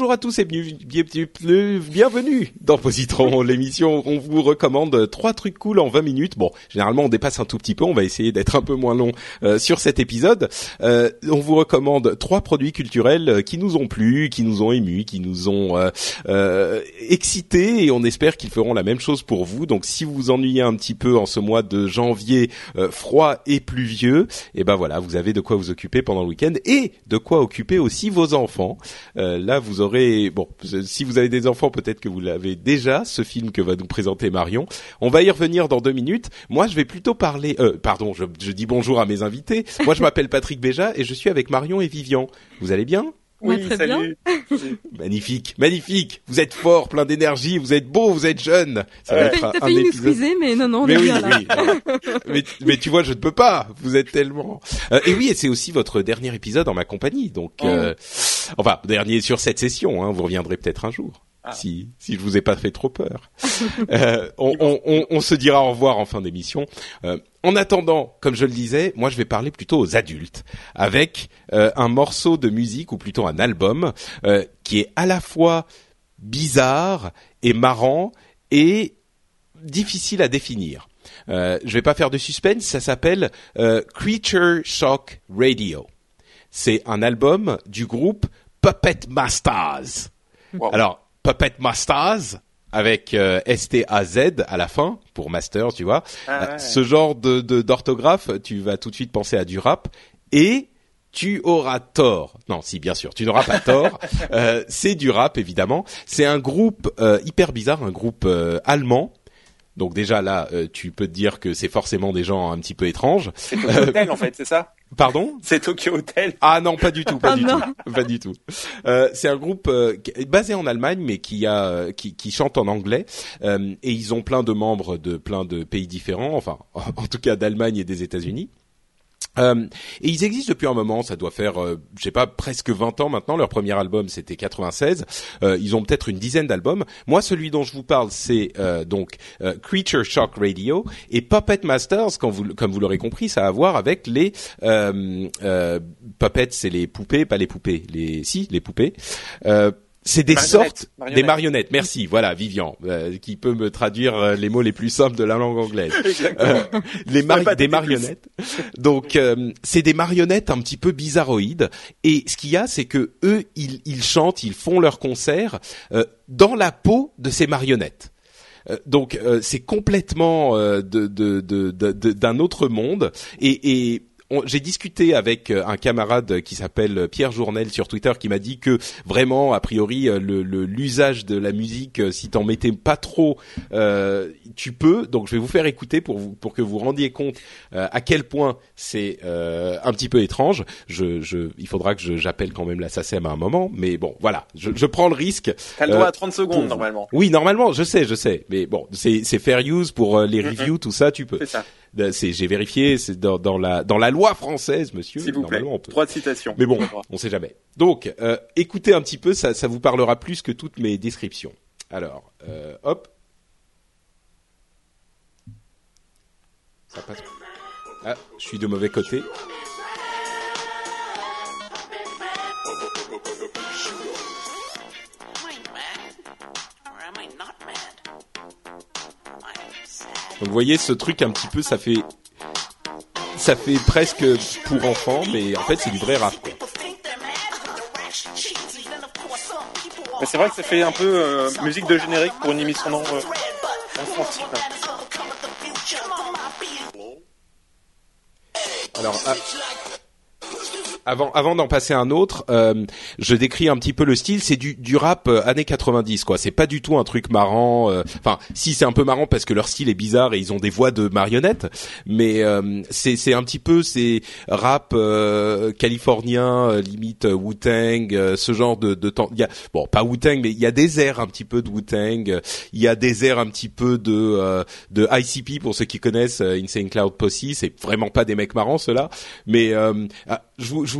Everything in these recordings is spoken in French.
Bonjour à tous et bienvenue, dans Positron, l'émission où on vous recommande trois trucs cool en 20 minutes. Bon, généralement on dépasse un tout petit peu, on va essayer d'être un peu moins long euh, sur cet épisode. Euh, on vous recommande trois produits culturels qui nous ont plu, qui nous ont émus, qui nous ont euh, euh, excités et on espère qu'ils feront la même chose pour vous. Donc si vous vous ennuyez un petit peu en ce mois de janvier euh, froid et pluvieux, et ben voilà, vous avez de quoi vous occuper pendant le week-end et de quoi occuper aussi vos enfants. Euh, là, vous aurez bon, si vous avez des enfants, peut-être que vous l'avez déjà. Ce film que va nous présenter Marion, on va y revenir dans deux minutes. Moi, je vais plutôt parler. Euh, pardon, je, je dis bonjour à mes invités. Moi, je m'appelle Patrick Béja et je suis avec Marion et Vivian. Vous allez bien? Oui, très salut. Magnifique, magnifique. Vous êtes fort, plein d'énergie. Vous êtes beau, vous êtes jeune. Ça va T'as être un, failli nous épisode. squeezer, mais non, non, on Mais est oui, bien là. oui. mais, mais tu vois, je ne peux pas. Vous êtes tellement. Euh, et oui, et c'est aussi votre dernier épisode en ma compagnie. Donc, euh, enfin, dernier sur cette session. Hein, vous reviendrez peut-être un jour. Si, si je vous ai pas fait trop peur. Euh, on, on, on, on se dira au revoir en fin d'émission. Euh, en attendant, comme je le disais, moi je vais parler plutôt aux adultes avec euh, un morceau de musique ou plutôt un album euh, qui est à la fois bizarre et marrant et difficile à définir. Euh, je vais pas faire de suspense, ça s'appelle euh, Creature Shock Radio. C'est un album du groupe Puppet Masters. Alors Puppet Masters avec euh, S-T-A-Z à la fin pour Masters, tu vois. Ah Euh, ouais. Ce genre de de- d'orthographe, tu vas tout de suite penser à du rap et tu auras tort. Non, si bien sûr, tu n'auras pas tort. Euh, c'est du rap évidemment. C'est un groupe euh, hyper bizarre, un groupe allemand. Donc déjà là, euh, tu peux te dire que c'est forcément des gens un petit peu étranges. C'est Tokyo Hotel en fait, c'est ça Pardon? C'est Tokyo Hotel. Ah non, pas du tout, pas Ah du non. tout, pas du tout. Euh, c'est un groupe euh, qui est basé en Allemagne, mais qui a euh, qui, qui chante en anglais, Euh, et ils ont plein de membres de plein de pays différents, enfin en tout cas d'Allemagne et des États-Unis. Euh, et ils existent depuis un moment, ça doit faire, euh, je sais pas, presque 20 ans maintenant. Leur premier album, c'était 96. Euh, ils ont peut-être une dizaine d'albums. Moi, celui dont je vous parle, c'est euh, donc Creature Shock Radio et Puppet Masters. Comme vous l'aurez compris, ça a à voir avec les puppets, c'est les poupées, pas les poupées, les si, les poupées. C'est des sortes marionnettes. des marionnettes. Merci, voilà, Vivian, euh, qui peut me traduire euh, les mots les plus simples de la langue anglaise. Euh, les des marionnettes. Donc euh, c'est des marionnettes un petit peu bizarroïdes. Et ce qu'il y a, c'est que eux, ils, ils chantent, ils font leurs concerts euh, dans la peau de ces marionnettes. Donc euh, c'est complètement euh, de, de, de, d'un autre monde et, et j'ai discuté avec euh, un camarade qui s'appelle Pierre Journel sur Twitter qui m'a dit que vraiment a priori euh, le le- l'usage de la musique euh, si t'en mettais pas trop euh, tu peux donc je vais vous faire écouter pour vous pour que vous rendiez compte euh, à quel point c'est euh, un petit peu étrange je, je il faudra que j'appelle quand même la SACEM à un moment mais bon voilà je, je prends le risque T'as le droit à 30 secondes pour- normalement. oui, normalement, je sais, je sais, mais bon, c'est fair use pour les reviews, tout ça, tu peux. C'est ça. J'ai vérifié, c'est dans, dans la dans la loi française, monsieur. S'il vous plaît. on peut. Droit de citation. Mais bon, on sait jamais. Donc, euh, écoutez un petit peu, ça ça vous parlera plus que toutes mes descriptions. Alors, euh, hop. Ça passe. Ah, je suis de mauvais côté. Donc, vous voyez, ce truc un petit peu, ça fait ça fait presque pour enfants, mais en fait, c'est du vrai rap. Quoi. Mais c'est vrai que ça fait un peu euh, musique de générique pour une émission d'en- euh, hein. Alors, ah, avant, avant d'en passer un autre, euh, je décris un petit peu le style. C'est du, du rap euh, années 90, quoi. C'est pas du tout un truc marrant. euh, Enfin, si c'est un peu marrant parce que leur style est bizarre et ils ont des voix de marionnettes, mais euh, c'est c'est un petit peu c'est rap euh, californien, limite Wu-Tang, euh, ce genre de, de temps. Y a bon, pas Wu-Tang, mais il y a des airs un petit peu de Wu-Tang. euh, Il y a des airs un petit peu de de ICP pour ceux qui connaissent Insane Cloud Posse. C'est vraiment pas des mecs marrants ceux-là, mais ah, je vous je vous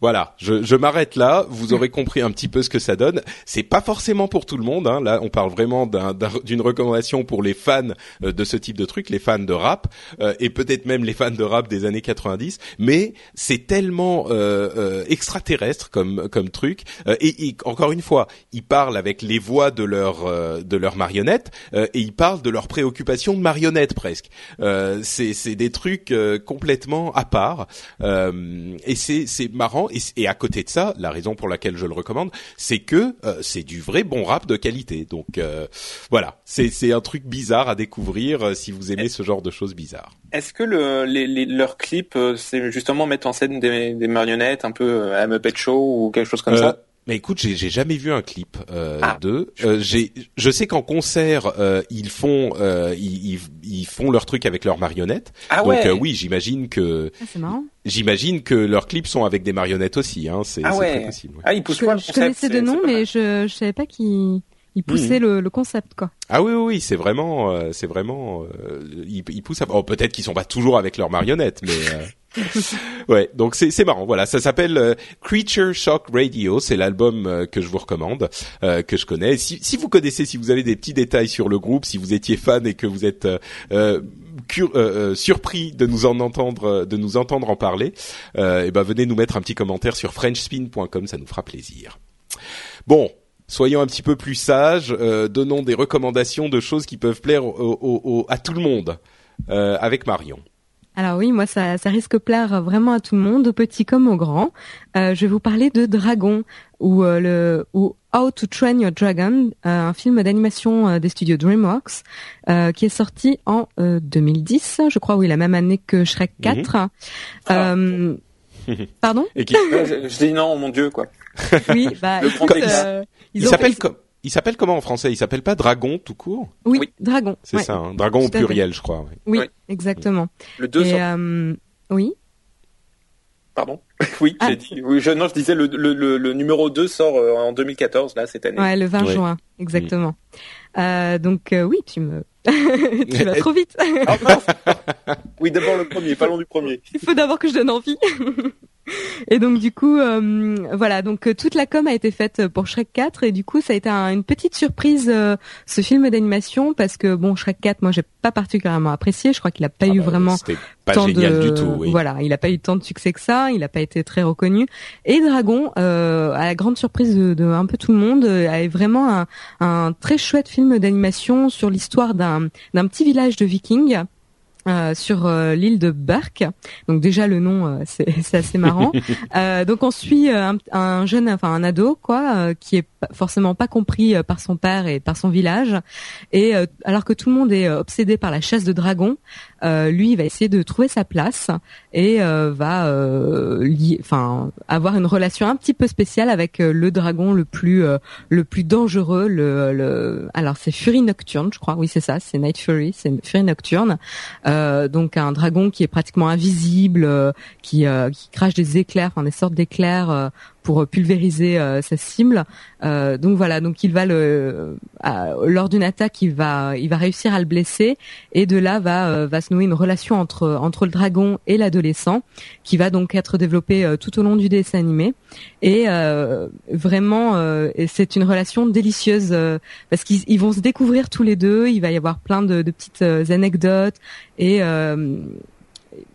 Voilà, je, je m'arrête là. Vous aurez compris un petit peu ce que ça donne. C'est pas forcément pour tout le monde. Hein. Là, on parle vraiment d'un- d'un- d'une recommandation pour les fans euh, de ce type de truc, les fans de rap euh, et peut-être même les fans de rap des années 90. Mais c'est tellement euh, euh, extraterrestre comme comme truc. Euh, et, et encore une fois, ils parlent avec les voix de leurs euh, de leurs marionnettes et ils parlent de leurs préoccupations de marionnettes presque. C'est des trucs complètement à part. Et c'est c'est marrant et, à côté de ça, la raison pour laquelle je le recommande, c'est que euh, c'est du vrai bon rap de qualité. Donc euh, voilà, c'est un truc bizarre à découvrir euh, si vous aimez ce genre de choses bizarres. Est-ce que le, les, les- leurs clips, euh, c'est justement mettre en scène des, des marionnettes un peu euh, à Muppet Show ou quelque chose comme ça? Mais écoute, j'ai j'ai jamais vu un clip euh, Ah. d'eux. Euh, j'ai, je sais qu'en concert, euh, ils font, euh, ils, ils, ils font leur truc avec leurs marionnettes. Ah Donc ouais. euh, oui, j'imagine que, Ah, c'est marrant. j'imagine que leurs clips sont avec des marionnettes aussi. Hein. C'est Ah c'est ouais. très possible. ouais. Ah, ils poussent Je, pas le je concept? connaissais de nom, mais je, je savais pas qu'il il poussait le, le concept, quoi. Ah oui, oui, oui, c'est vraiment, euh, c'est vraiment, euh, ils, ils poussent. À... Oh, peut-être qu'ils sont pas toujours avec leurs marionnettes, mais. euh, Ouais, donc c'est c'est marrant. Voilà, ça s'appelle euh, Creature Shock Radio. C'est l'album euh, que je vous recommande, euh, que je connais. Si, si vous connaissez, si vous avez des petits détails sur le groupe, si vous étiez fan et que vous êtes euh, euh, euh, surpris de nous en entendre, de nous entendre en parler, et ben venez nous mettre un petit commentaire sur FrenchSpin.com, ça nous fera plaisir. Bon. Soyons un petit peu plus sages, euh, donnons des recommandations de choses qui peuvent plaire au- au- au- à tout le monde, euh, avec Marion. Alors oui, moi ça, ça risque de plaire vraiment à tout le monde, aux petits comme aux grands. Euh, je vais vous parler de Dragon ou euh, le ou How to Train Your Dragon, euh, un film d'animation euh, des studios DreamWorks euh, qui est sorti en euh, 2010, je crois, oui, la même année que Shrek 4. Euh, pardon Et qui, Ouais, je, je dis non, mon Dieu, quoi. Oui, bah Le écoute, grand X. euh, Il ont s'appelle comme il s'appelle comment en français? Il s'appelle pas Dragon tout court? Oui, Oui. Dragon. C'est ouais. ça, hein Dragon au pluriel, je crois. Oui, Oui. exactement. Le 2 Et sort- euh, oui. Pardon? Oui, Ah. j'ai dit. Oui, je, non, je disais le, le, le, le numéro 2 sort euh, en 2014, là, cette année. Ouais, le 20 Ouais. juin, exactement. Euh, donc euh, oui, tu me, tu vas trop vite. Ah, oui, d'abord le premier, pas long du premier. Il faut d'abord que je donne envie. Et donc du coup, euh, voilà, donc euh, toute la com a été faite pour Shrek 4 et du coup ça a été un- une petite surprise euh, ce film d'animation parce que bon Shrek 4, moi j'ai pas particulièrement apprécié. Je crois qu'il a pas Ah eu bah, vraiment pas tant génial de- du tout. Oui. Voilà, il a pas eu tant de succès que ça, il a pas été très reconnu. Et Dragon, euh, à la grande surprise de, de un peu tout le monde, est vraiment un, un très chouette film d'animation sur l'histoire d'un d'un petit village de Vikings. euh, sur euh, l'île de Burke. Donc déjà le nom euh, c'est assez marrant. Euh, donc on suit euh, un, un jeune enfin un ado quoi euh, qui est forcément pas compris euh, par son père et par son village. Et euh, alors que tout le monde est euh, obsédé par la chasse de dragons, lui il va essayer de trouver sa place et va enfin avoir une relation un petit peu spéciale avec le dragon le plus le plus dangereux le, le alors c'est Fury Nocturne je crois. Oui c'est ça c'est Night Fury c'est Fury Nocturne. Donc un dragon qui est pratiquement invisible qui qui crache des éclairs enfin des sortes d'éclairs pour pulvériser euh, sa cible. Euh, donc voilà donc il va lors d'une attaque il va il va réussir à le blesser et de là va euh, va se nouer une relation entre entre le dragon et l'adolescent qui va donc être développée euh, tout au long du dessin animé. Et euh, vraiment euh, c'est une relation délicieuse euh, parce qu'ils ils vont se découvrir tous les deux il va y avoir plein de, de petites euh, anecdotes et euh,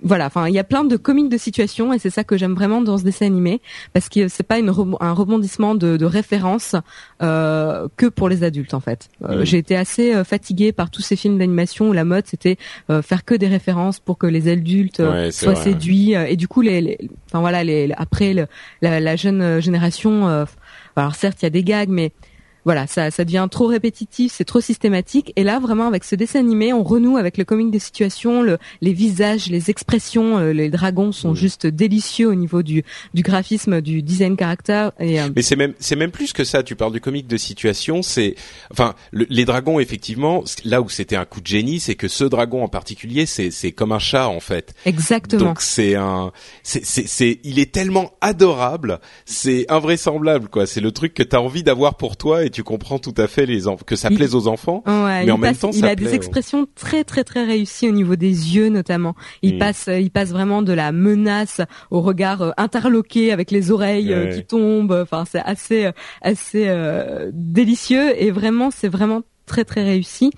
voilà, enfin il y a plein de comiques de situation et c'est ça que j'aime vraiment dans ce dessin animé parce que c'est pas une un rebondissement de, de références euh, que pour les adultes en fait. Euh, Oui. J'ai été assez euh, fatiguée par tous ces films d'animation où la mode c'était euh, faire que des références pour que les adultes Ouais, soient vrai. séduits et du coup les, les- enfin voilà les, après le- la, la jeune génération euh, alors certes il y a des gags mais voilà, ça, ça devient trop répétitif, c'est trop systématique. Et là, vraiment, avec ce dessin animé, on renoue avec le comique des situations, le, les visages, les expressions. euh, les dragons sont juste délicieux au niveau du, du graphisme, du design caractère. Et euh, Mais c'est même c'est même plus que ça. Tu parles du comique de situation. C'est enfin le- les dragons effectivement. Là où c'était un coup de génie, c'est que ce dragon en particulier, c'est c'est comme un chat en fait. exactement. Donc c'est un c'est c'est c'est il est tellement adorable, c'est invraisemblable quoi. C'est le truc que t'as envie d'avoir pour toi et tu comprends tout à fait les que ça Il- plaise aux enfants. Ouais, mais en il même passe- temps, il ça a plaît, des ouais. expressions très très très réussies au niveau des yeux notamment. Il Mm. passe, euh, il passe vraiment de la menace au regard euh, interloqué avec les oreilles euh, Ouais. qui tombent. Enfin, c'est assez assez euh, délicieux et vraiment c'est vraiment très très réussi.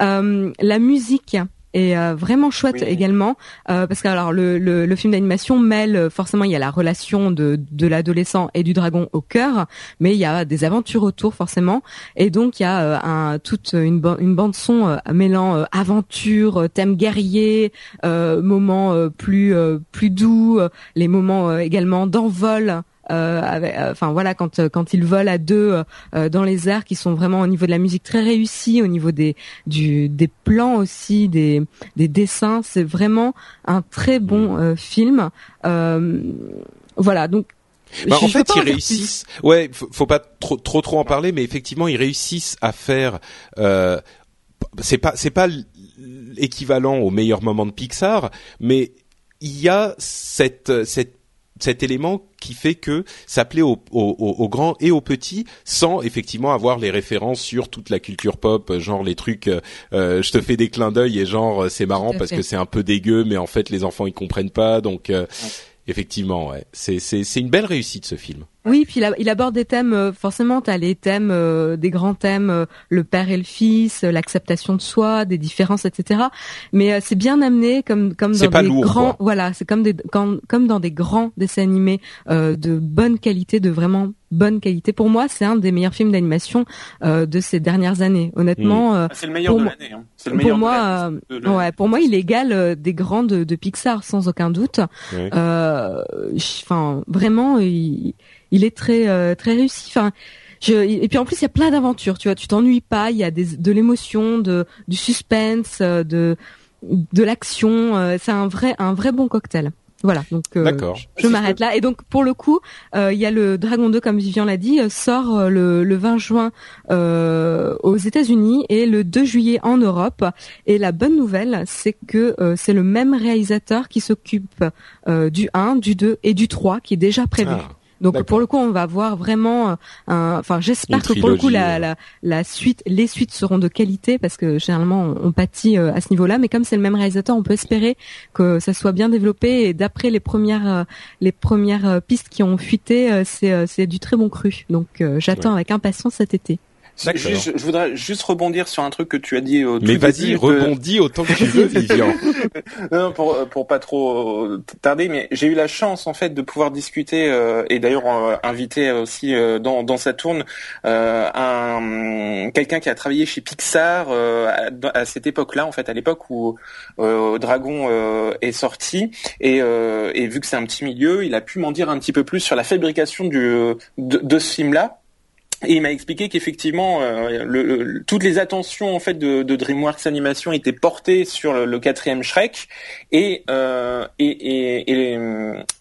Euh, la musique est euh, vraiment chouette Oui. également euh, parce que alors le, le, le film d'animation mêle euh, forcément il y a la relation de, de l'adolescent et du dragon au cœur mais il y a des aventures autour forcément et donc il y a euh, un, toute une, une bande son euh, mêlant euh, aventure, thème guerrier, euh, moments euh, plus euh, plus doux, les moments euh, également d'envol. Euh, avec- euh, Enfin voilà, quand euh, quand ils volent à deux dans les airs, qui sont vraiment au niveau de la musique très réussis, au niveau des du des plans aussi, des des dessins, c'est vraiment un très bon euh, film. Voilà, donc Bah, en fait, ils réussissent. Ouais, faut, faut pas trop, trop trop en parler, mais effectivement, ils réussissent à faire. Euh, c'est pas c'est pas l'équivalent au meilleur moment de Pixar, mais il y a cette cette cet élément qui fait que ça plaît aux, aux- aux grands et aux petits sans effectivement avoir les références sur toute la culture pop, genre les trucs, euh, euh, je te fais des clins d'œil et genre euh, c'est marrant parce fait. que c'est un peu dégueu, mais en fait les enfants ils comprennent pas, donc euh, effectivement ouais, c'est c'est c'est une belle réussite ce film. Oui, puis il, a- il aborde des thèmes, euh, forcément, tu as les thèmes, euh, des grands thèmes, euh, le père et le fils, euh, l'acceptation de soi, des différences, etc. Mais euh, c'est bien amené comme comme C'est dans pas des lourd, grands, quoi. voilà, c'est comme des comme, comme dans des grands dessins animés euh, de bonne qualité, de vraiment bonne qualité. Pour moi, c'est un des meilleurs films d'animation euh, de ces dernières années. Honnêtement, euh, Ah, C'est le meilleur Pour de moi- l'année. Hein. C'est le meilleur pour de moi, euh, De ouais, pour moi, il égale euh, des grands de, de Pixar sans aucun doute. Euh, Enfin, vraiment, il, il est très euh, très réussi. Enfin, je, et puis en plus, il y a plein d'aventures. Tu vois, tu t'ennuies pas. Il y a des, de l'émotion, de du suspense, euh, de de l'action. euh, C'est un vrai un vrai bon cocktail. Voilà. Donc, euh, je m'arrête là. Et donc pour le coup, euh, il y a le Dragon 2, comme Vivian l'a dit, sort le, le 20 juin euh, aux États-Unis et le 2 juillet en Europe. Et la bonne nouvelle, c'est que euh, c'est le même réalisateur qui s'occupe euh, du 1, du 2 et du 3 qui est déjà prévu. Ah, Donc pour le coup, on va voir vraiment euh. Enfin, j'espère que pour le coup, trilogie, la, ouais. la, la suite, les suites seront de qualité parce que généralement, on, on pâtit euh, à ce niveau-là. Mais comme c'est le même réalisateur, on peut espérer que ça soit bien développé. Et d'après les premières euh, les premières euh, pistes qui ont fuité, euh, c'est euh, du très bon cru. Donc euh, j'attends avec impatience cet été. Je, voudrais juste rebondir sur un truc que tu as dit au Mais vas-y, que- rebondis autant que tu veux, Vivian. Non, pour pour pas trop euh, tarder, mais j'ai eu la chance en fait de pouvoir discuter euh, et d'ailleurs euh, inviter aussi euh, dans dans sa tourne euh, un quelqu'un qui a travaillé chez Pixar euh, à, à cette époque-là en fait à l'époque où euh, Dragon euh, est sorti et euh, et vu que c'est un petit milieu, il a pu m'en dire un petit peu plus sur la fabrication du de, de ce film-là. Et il m'a expliqué qu'effectivement, euh, le, le- toutes les attentions en fait de, de DreamWorks Animation étaient portées sur le, le quatrième Shrek, et, euh, et, et, et,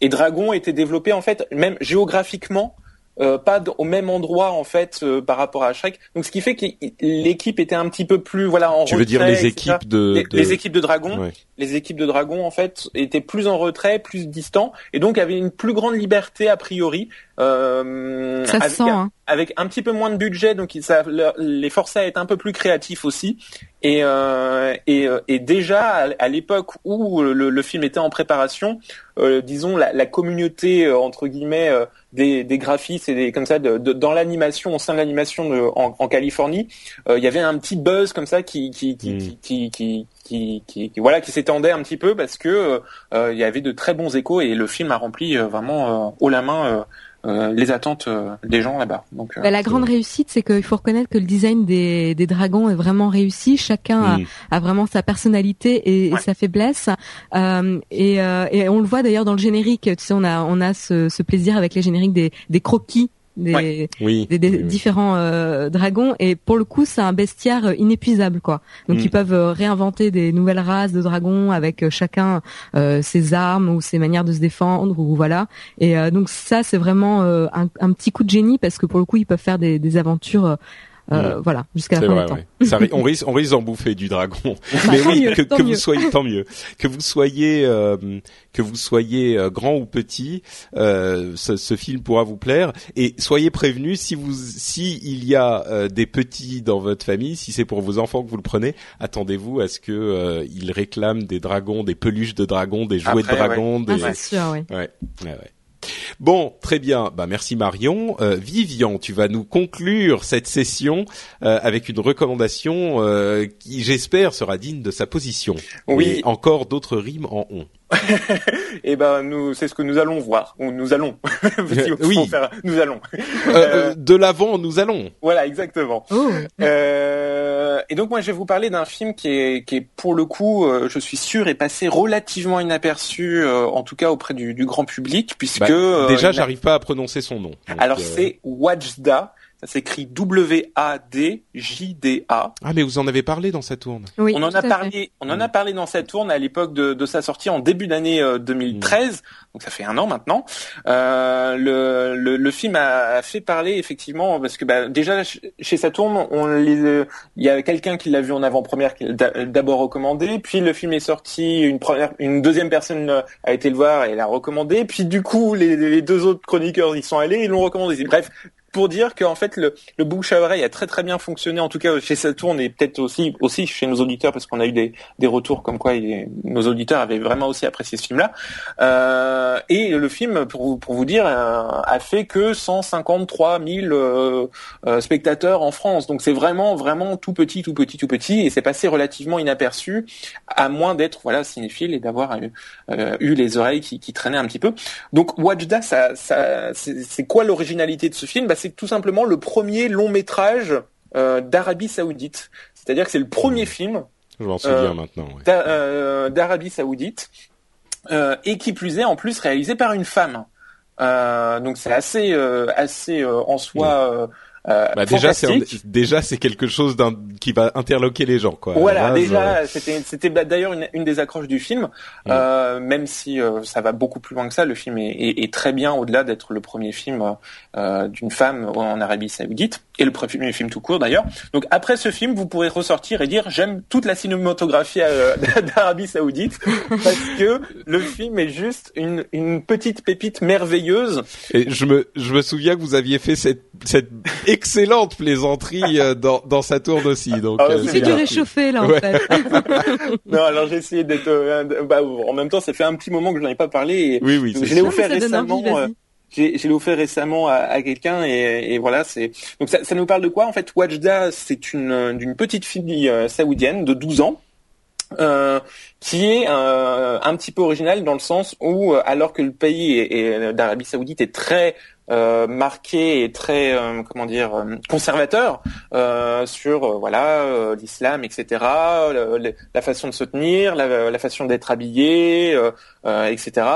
et Dragon était développé en fait même géographiquement. euh, pas au même endroit en fait euh, par rapport à Shrek. Donc ce qui fait que l'équipe était un petit peu plus voilà en Tu veux dire les équipes de, les, équipes de Dragon Ouais. Les équipes de Dragon en fait étaient plus en retrait, plus distants, et donc avaient une plus grande liberté a priori. Euh, Ça se avec, sent. Hein. avec un petit peu moins de budget, donc ils- ça les forçait à être un peu plus créatifs aussi. Et, euh, et, euh, et déjà à, l'époque où le, le film était en préparation, euh, disons la, la communauté euh, entre guillemets euh, des, des graphistes et des comme ça de, de- dans l'animation au sein de l'animation de- en, en Californie, euh, il y avait un petit buzz comme ça qui qui qui, Mm. qui, qui, qui, qui, voilà qui s'étendait un petit peu parce que euh, il y avait de très bons échos et le film a rempli euh, vraiment euh, haut la main euh, euh, les attentes euh, des gens là-bas. Donc euh, Bah, la grande réussite, c'est qu'il faut reconnaître que le design des, des dragons est vraiment réussi. Chacun a- Mm. a, vraiment sa personnalité et, et Ouais. sa faiblesse. Euh, et, euh, et on le voit d'ailleurs dans le générique. Tu sais, on a on a ce, ce plaisir avec les génériques des, des croquis. Des, Ouais. Oui. des, des oui, oui. différents euh, dragons et pour le coup c'est un bestiaire euh, inépuisable quoi donc Mm. ils peuvent euh, réinventer des nouvelles races de dragons avec chacun euh, ses armes ou ses manières de se défendre ou voilà et euh, donc ça c'est vraiment euh, un, un petit coup de génie parce que pour le coup ils peuvent faire des, des aventures euh, euh, voilà jusqu'à la C'est fin vrai, du temps ouais. Ça on risque, on risque d'en bouffer du dragon. Mais tant oui, mieux, que, tant que mieux. vous soyez, tant mieux, que vous soyez, euh, que vous soyez euh, grand ou petit, euh, ce, ce film pourra vous plaire. Et soyez prévenus si vous, si il y a euh, des petits dans votre famille, si c'est pour vos enfants que vous le prenez, attendez-vous à ce que euh, ils réclament des dragons, des peluches de dragons, des jouets Après, de dragons, ah, des, c'est sûr oui Ouais, ouais, ouais. Bon, très bien. Bah merci Marion. Euh, Vivian, tu vas nous conclure cette session euh, avec une recommandation euh, qui, j'espère, sera digne de sa position. Oui. Et encore d'autres rimes en on. Et ben nous, c'est ce que nous allons voir. Ou nous allons. Si oui. faire- nous allons. Euh, euh, de l'avant, nous allons. Voilà, exactement. oh Euh, et donc moi je vais vous parler d'un film qui est, qui est pour le coup, euh, je suis sûr, est passé relativement inaperçu, euh, en tout cas auprès du, du grand public, puisque Bah, déjà, j'arrive pas à prononcer son nom. Alors euh, c'est Wajda, ça s'écrit W-A-D-J-D-A. Ah, mais vous en avez parlé dans sa tourne. oui on en a fait. parlé, on en a parlé dans cette tourne à l'époque de, de sa sortie en début d'année euh, 2013, donc ça fait un an maintenant. Euh, le, le, le film a, a fait parler effectivement parce que bah, déjà ch- chez Saturn, on les, euh, il y a quelqu'un qui l'a vu en avant-première qui l'a d'abord recommandé, puis le film est sorti, une première, une deuxième personne euh, a été le voir et l'a recommandé, puis du coup les, les deux autres chroniqueurs y sont allés et l'ont recommandé. Bref, pour dire qu'en fait le, le bouche à oreille a très très bien fonctionné. En tout cas chez Saturn et peut-être aussi aussi chez nos auditeurs parce qu'on a eu des, des retours comme quoi il- nos auditeurs avaient vraiment aussi apprécié ce film-là. Euh, et le film pour vous pour vous dire euh, a fait que 153 000 euh, spectateurs en France. Donc c'est vraiment vraiment tout petit tout petit tout petit. Et c'est passé relativement inaperçu à moins d'être voilà cinéphile et d'avoir eu, les oreilles qui, traînaient un petit peu. Donc Wajda ça, ça c'est c'est quoi l'originalité de ce film? Bah, c'est tout simplement le premier long métrage euh, d'Arabie Saoudite. C'est-à-dire que c'est le premier film Je m'en souviens Euh, maintenant. euh, d'Arabie Saoudite et qui plus est en plus réalisé par une femme. Donc c'est assez assez en soi euh, euh, Bah, déjà, c'est déjà c'est quelque chose qui va interloquer les gens, quoi. Voilà, base, déjà, euh, c'était c'était bah, d'ailleurs une, une des accroches du film, Mm. euh, même si euh, ça va beaucoup plus loin que ça. Le film est, est- est très bien au-delà d'être le premier film euh, d'une femme en Arabie Saoudite et le premier film tout court d'ailleurs. Donc après ce film, vous pourrez ressortir et dire j'aime toute la cinématographie d'Arabie Saoudite parce que le film est juste une, une petite pépite merveilleuse. Et je me, je me souviens que vous aviez fait cette, cette excellente plaisanterie euh, dans, dans sa tourne aussi. Donc, Ah ouais, euh, c'est du réchauffé là en Ouais. fait Non, alors j'ai essayé d'être. euh, bah, en même temps, ça fait un petit moment que je n'en ai pas parlé. Et Oui, oui, c'est je l'ai offert récemment. envie, euh, j'ai offert récemment à, à quelqu'un et, et voilà c'est donc ça, ça nous parle de quoi en fait? Wajda c'est une d'une petite fille euh, saoudienne de 12 ans euh, qui est euh, un petit peu originale dans le sens où euh, alors que le pays est- est- d'Arabie Saoudite est très euh, marqué et très euh, comment dire euh, conservateur euh, sur euh, voilà euh, l'islam etc le- la façon de se tenir la, la façon d'être habillé etc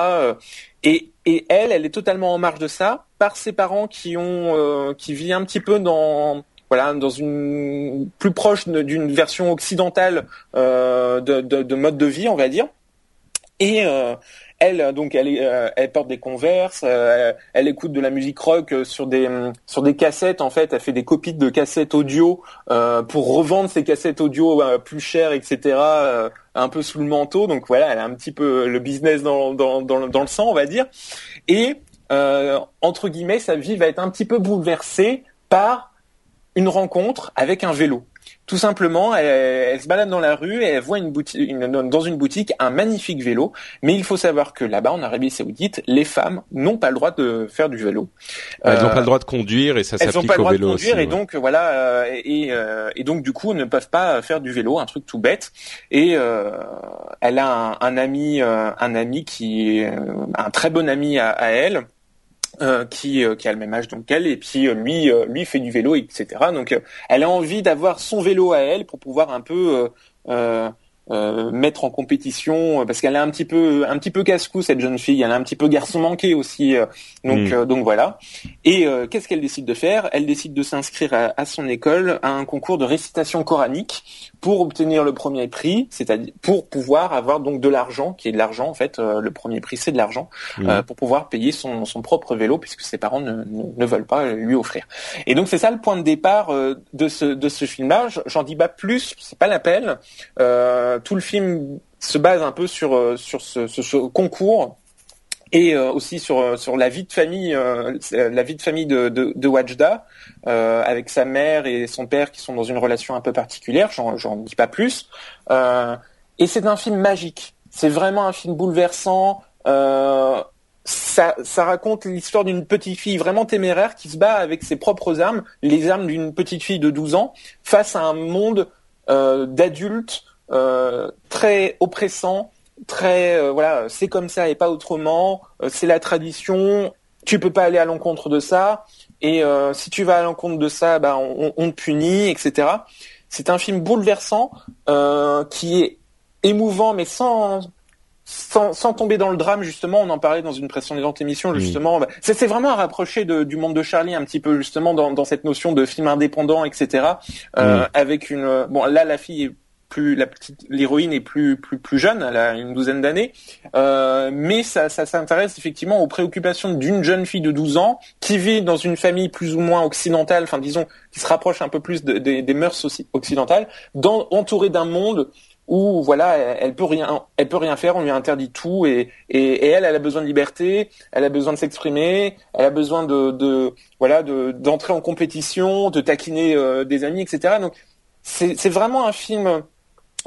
et, et elle elle est totalement en marge de ça par ses parents qui ont qui vit un petit peu dans voilà dans une plus proche d'une version occidentale de, de, de mode de vie on va dire. Et elle donc elle, est, euh, elle porte des converses, euh, elle écoute de la musique rock euh, sur des sur des cassettes en fait, elle fait des copies de cassettes audio euh, pour revendre ces cassettes audio euh, plus chères etc. euh, un peu sous le manteau donc voilà elle a un petit peu le business dans dans dans, le- dans le sang on va dire et euh, entre guillemets sa vie va être un petit peu bouleversée par une rencontre avec un vélo. Tout simplement, elle, elle se balade dans la rue et elle voit une boutique, une- dans une boutique un magnifique vélo. Mais il faut savoir que là-bas, en Arabie Saoudite, les femmes n'ont pas le droit de faire du vélo. Elles n'ont Euh, pas le droit de conduire et ça elles n'ont s'applique pas le au droit de conduire aussi. et ouais. donc voilà euh, et, euh, et donc du coup ne peuvent pas faire du vélo, un truc tout bête. Et euh, elle a un, un ami, un ami qui est un très bon ami à, à elle. Euh, qui, euh, qui a le même âge donc qu'elle et puis euh, lui lui fait du vélo etc donc elle a envie d'avoir son vélo à elle pour pouvoir un peu euh, mettre en compétition euh, parce qu'elle est un petit peu un petit peu casse-cou cette jeune fille elle est un petit peu garçon manqué aussi euh, donc Mm. euh, donc voilà et euh, qu'est-ce qu'elle décide de faire? Elle décide de s'inscrire à, à son école à un concours de récitation coranique pour obtenir le premier prix, c'est-à-dire pour pouvoir avoir donc de l'argent, qui est de l'argent en fait. euh, le premier prix c'est de l'argent euh, pour pouvoir payer son, son propre vélo puisque ses parents ne, ne, ne veulent pas lui offrir. Et donc c'est ça le point de départ euh, de ce de ce film-là. J- J'en dis pas plus, c'est pas la peine. Euh, tout le film se base un peu sur euh, sur ce, concours et euh, aussi sur euh, sur la vie de famille euh, la vie de famille de Wajda euh, avec sa mère et son père qui sont dans une relation un peu particulière j'en dis pas plus. Euh, et c'est un film magique. C'est vraiment un film bouleversant. Euh, ça, ça raconte l'histoire d'une petite fille vraiment téméraire qui se bat avec ses propres armes, les armes d'une petite fille de 12 ans, face à un monde euh, d'adultes euh, très oppressant, très euh, voilà, c'est comme ça et pas autrement, euh, c'est la tradition, tu peux pas aller à l'encontre de ça, et euh, si tu vas à l'encontre de ça, bah, on, on te punit, etc. C'est un film bouleversant euh, qui est émouvant, mais sans sans, sans tomber dans le drame justement. On en parlait dans une précédente émission justement. Bah, c'est vraiment à rapprocher de, du monde de Charlie un petit peu justement dans, dans cette notion de film indépendant etc euh, avec une bon là la fille est plus la petite l'héroïne est plus plus plus jeune elle a une douzaine d'années euh, mais ça ça s'intéresse effectivement aux préoccupations d'une jeune fille de 12 ans qui vit dans une famille plus ou moins occidentale enfin disons qui se rapproche un peu plus de- des- des mœurs occidentales dans entourée d'un monde où voilà, elle, peut rien, elle peut rien faire, on lui interdit tout et, et, elle, elle a besoin de liberté, elle a besoin de s'exprimer, elle a besoin de, de voilà, de d'entrer en compétition, de taquiner euh, des amis, etc. Donc c'est vraiment un film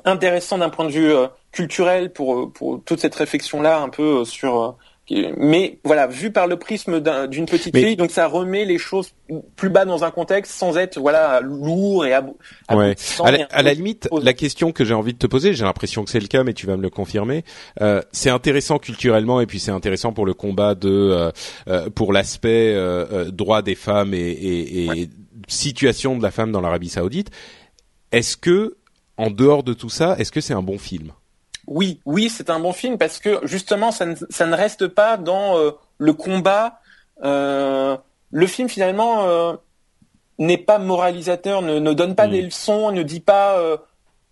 intéressant d'un point de vue euh, culturel pour euh, pour toute cette réflexion là un peu euh, sur euh, mais voilà vu par le prisme d'un- d'une petite Mais- fille donc ça remet les choses plus bas dans un contexte sans être voilà lourd et Ouais. À la, à la limite, la question que j'ai envie de te poser, j'ai l'impression que c'est le cas, mais tu vas me le confirmer. Euh, c'est intéressant culturellement et puis c'est intéressant pour le combat de, euh, pour l'aspect euh, euh, droit des femmes et, et, et situation de la femme dans l'Arabie Saoudite. Est-ce que, en dehors de tout ça, est-ce que c'est un bon film? Oui, oui, c'est un bon film parce que justement, ça ne, ça ne reste pas dans euh, le combat. Euh, le film finalement euh, n'est pas moralisateur, ne, ne donne pas Mm. des leçons, ne dit pas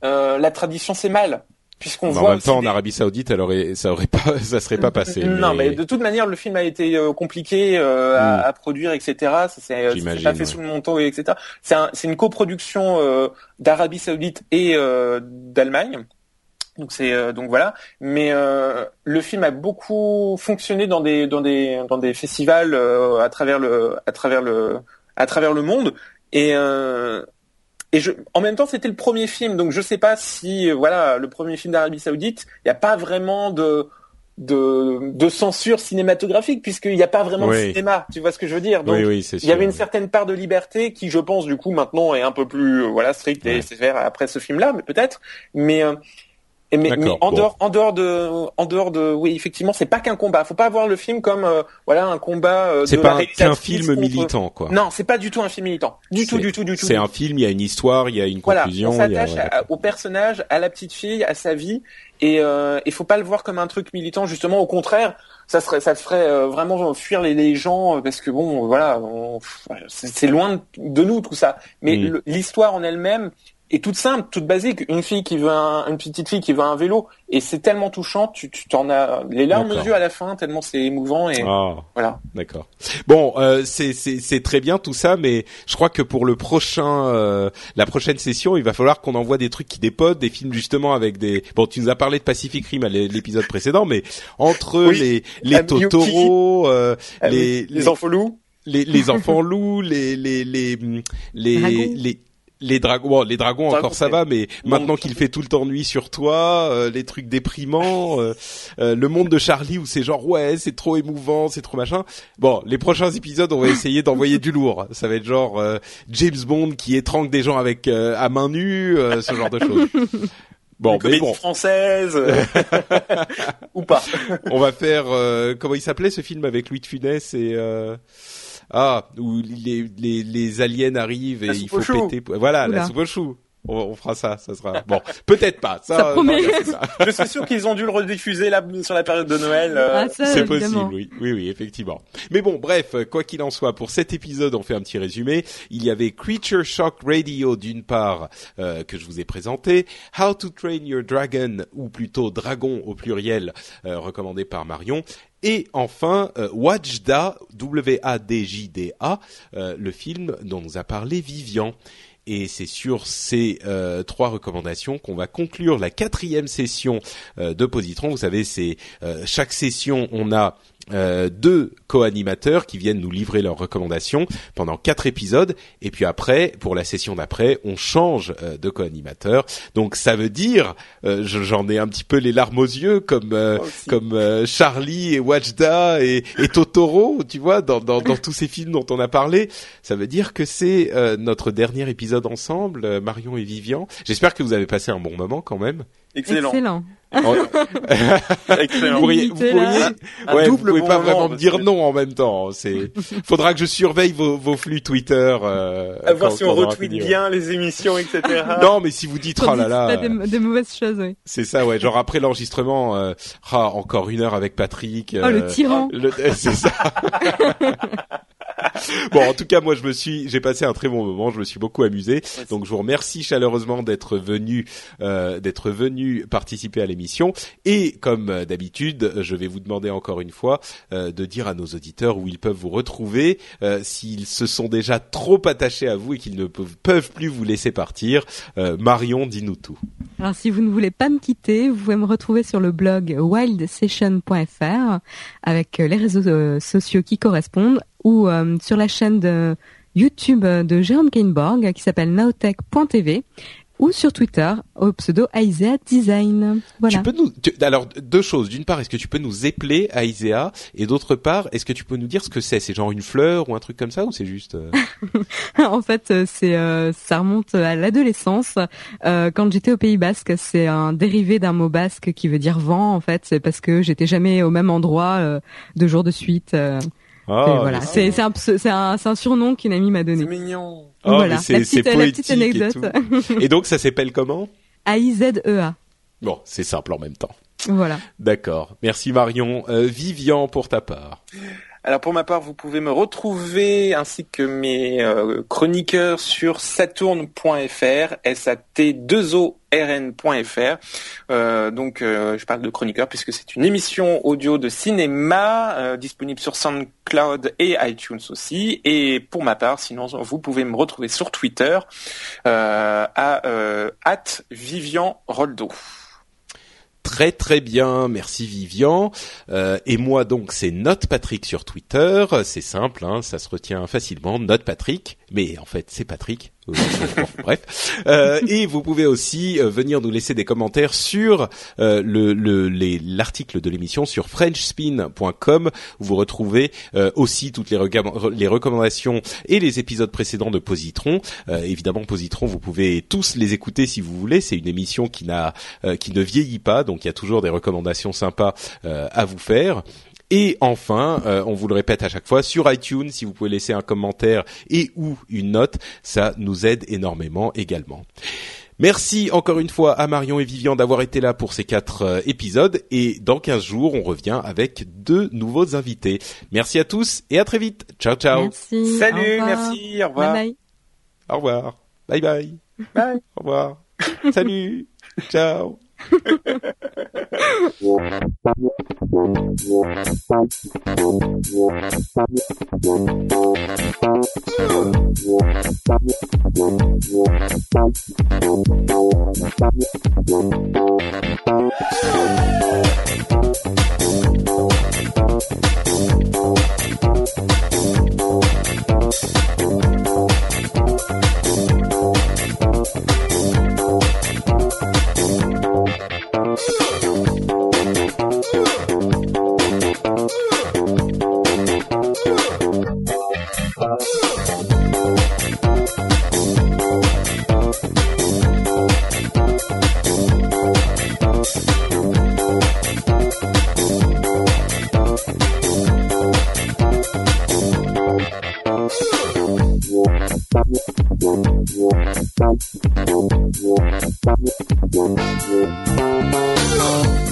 la tradition c'est mal, puisqu'on voit En même temps, en Arabie Saoudite, elle aurait, ça aurait pas, ça serait pas passé. Non, mais... de toute manière, le film a été euh, compliqué euh, à, à produire, etc. Ça s'est pas fait ouais. sous le manteau, et etc. C'est un, c'est une coproduction euh, d'Arabie Saoudite et euh, d'Allemagne. Donc c'est euh, donc voilà, mais euh, le film a beaucoup fonctionné dans des dans des dans des festivals euh, à travers le à travers le à travers le monde et euh, et je, en même temps, c'était le premier film, donc je sais pas si, euh, voilà, le premier film d'Arabie Saoudite, il n'y a pas vraiment de, de, de censure cinématographique, puisqu'il n'y a pas vraiment de cinéma, tu vois ce que je veux dire? Donc, oui, oui, c'est il sûr. y avait une certaine part de liberté qui, je pense, du coup, maintenant est un peu plus, euh, voilà, stricte et sévère après ce film-là, mais peut-être. Mais, euh, et mais, mais en bon. dehors, en dehors de, en dehors de, oui, effectivement, c'est pas qu'un combat. Faut pas voir le film comme, euh, voilà, un combat. euh, C'est pas qu'un film contre- militant, quoi. Non, c'est pas du tout un film militant. Du tout, du tout, du tout. C'est un film, il y a une histoire, il y a une Voilà, conclusion. on il y a- s'attache au personnage, à la petite fille, à sa vie, et euh, il faut pas le voir comme un truc militant. Justement, au contraire, ça serait, ça ferait euh, vraiment fuir les, les gens euh, parce que bon, voilà, on- c'est loin de, nous tout ça. Mais Mm. l'histoire en elle-même est toute simple, toute basique. Une fille qui veut un, une petite fille qui veut un vélo, et c'est tellement touchant, tu tu t'en as les larmes aux yeux à la fin, tellement c'est émouvant et Ah. voilà. D'accord. Bon, euh, c'est c'est c'est très bien tout ça, mais je crois que pour le prochain, euh, la prochaine session, il va falloir qu'on envoie des trucs qui dépodent, des films justement avec des. Bon, tu nous as parlé de Pacific Rim à l'é- l'épisode précédent, mais entre Oui. les les Ah, Miyuki. Totoro, euh, Ah, les, les, les enfolous. les, les enfants loups, les les les les les les dragons, bon, les dragons encore ça va, mais maintenant qu'il fait tout le temps nuit sur toi, euh, les trucs déprimants, euh, euh, le monde de Charlie où c'est genre ouais c'est trop émouvant, c'est trop machin. Bon, les prochains épisodes on va essayer d'envoyer du lourd. Ça va être genre euh, James Bond qui étrangle des gens avec euh, à main nue, euh, ce genre de choses. Bon, mais bon, française ou pas. on va faire euh, comment il s'appelait ce film avec Louis de Funès et euh, ah où les, les les aliens arrivent et La il faut péter voilà la Oula. soupe au chou. On, on fera ça ça sera bon peut-être pas ça, Ça promet. Je suis sûr qu'ils ont dû le rediffuser là sur la période de Noël. euh, Ah, c'est possible oui. Oui oui effectivement. Mais bon bref quoi qu'il en soit pour cet épisode on fait un petit résumé. Il y avait Creature Shock Radio d'une part euh, que je vous ai présenté. How to Train Your Dragon ou plutôt Dragon au pluriel euh, recommandé par Marion et enfin, euh, Wajda, W-A-D-J-D-A, euh, le film dont nous a parlé Vivian. Et c'est sur ces euh, trois recommandations qu'on va conclure la quatrième session euh, de Positron. Vous savez, c'est euh, chaque session, on a euh, deux co-animateurs qui viennent nous livrer leurs recommandations pendant quatre épisodes. Et puis après, pour la session d'après, on change euh, de co-animateur. Donc ça veut dire, euh, je- j'en ai un petit peu les larmes aux yeux, comme euh, comme euh, Charlie et Wajda et, et Totoro, tu vois, dans, dans, dans tous ces films dont on a parlé. Ça veut dire que c'est euh, notre dernier épisode ensemble, Marion et Vivian. J'espère que vous avez passé un bon moment quand même. Excellent. Excellent. Excellent. vous pourriez, vous pourriez, ouais, vous double pouvez bon pas vraiment me dire que- non en même temps. C'est, faudra que je surveille vos, vos flux Twitter. Euh, À voir quand- si on retweet fini, ouais. bien les émissions, etc. Non, mais si vous dites oh là là, pas des, des mauvaises choses, oui. c'est ça, ouais. Genre après l'enregistrement, euh, ah, encore une heure avec Patrick. Oh, le euh, tyran. Le- c'est ça. bon, en tout cas, moi, je me suis, j'ai passé un très bon moment. Je me suis beaucoup amusé. Donc, je vous remercie chaleureusement d'être venu, euh, d'être venu participer à l'émission. Et comme euh, d'habitude, je vais vous demander encore une fois euh, de dire à nos auditeurs où ils peuvent vous retrouver euh, s'ils se sont déjà trop attachés à vous et qu'ils ne peuvent, peuvent plus vous laisser partir. Euh, Marion, dis-nous tout. Alors, si vous ne voulez pas me quitter, vous pouvez me retrouver sur le blog wildsession.fr avec euh, les réseaux sociaux qui correspondent ou euh, sur la chaîne de YouTube euh, de Jérôme Kainborg qui s'appelle naotech.tv ou sur Twitter au pseudo Isaiah Design. Voilà. Tu peux nous tu- alors deux choses. D'une part, est-ce que tu peux nous épeler Isaiah et d'autre part, est-ce que tu peux nous dire ce que c'est? C'est genre une fleur ou un truc comme ça ou c'est juste euh, en fait, euh, c'est euh, ça remonte à l'adolescence. Euh, quand j'étais au Pays Basque, c'est un dérivé d'un mot basque qui veut dire vent. En fait, c'est parce que j'étais jamais au même endroit euh, deux jours de suite. Et voilà, c'est c'est un, pse- c'est un, c'est un surnom qu'une amie m'a C'est donné. mignon. Oh, voilà, c'est- la c'est petite, la petite poétique et anecdote. Et donc ça s'appelle comment? A I Z E A. Bon, c'est simple en même temps. Voilà. D'accord. Merci Marion. Euh, Vivian pour ta part. Alors pour ma part, vous pouvez me retrouver ainsi que mes euh, chroniqueurs sur saturne.fr, s a t 2 o r n.fr. Euh, donc euh, je parle de chroniqueurs puisque c'est une émission audio de cinéma euh, disponible sur SoundCloud et iTunes aussi. Et pour ma part, sinon vous pouvez me retrouver sur Twitter euh, à euh, Vivian Roldo. Très très bien, merci Vivian. Euh, et moi donc c'est Note Patrick sur Twitter. C'est simple, hein, ça se retient facilement. Note Patrick, mais en fait c'est Patrick. Bref. Euh, et vous pouvez aussi euh, venir nous laisser des commentaires sur euh, l'article de l'émission sur FrenchSpin.com vous retrouvez aussi toutes les, recommandations et les épisodes précédents de Positron. Évidemment Positron, vous pouvez tous les écouter si vous voulez. C'est une émission qui qui ne vieillit pas, donc il y a toujours des recommandations sympas à vous faire. Et enfin, euh, on vous le répète à chaque fois, sur iTunes, si vous pouvez laisser un commentaire et ou une note, ça nous aide énormément également. Merci encore une fois à Marion et Vivian d'avoir été là pour ces quatre euh, épisodes et dans 15 jours, on revient avec deux nouveaux invités. Merci à tous et à très vite. Ciao ciao. Merci. Salut, au merci, au revoir. Bye bye. Au revoir. Bye bye. Bye. Au revoir. Salut. Ciao. Yeah. Thank you.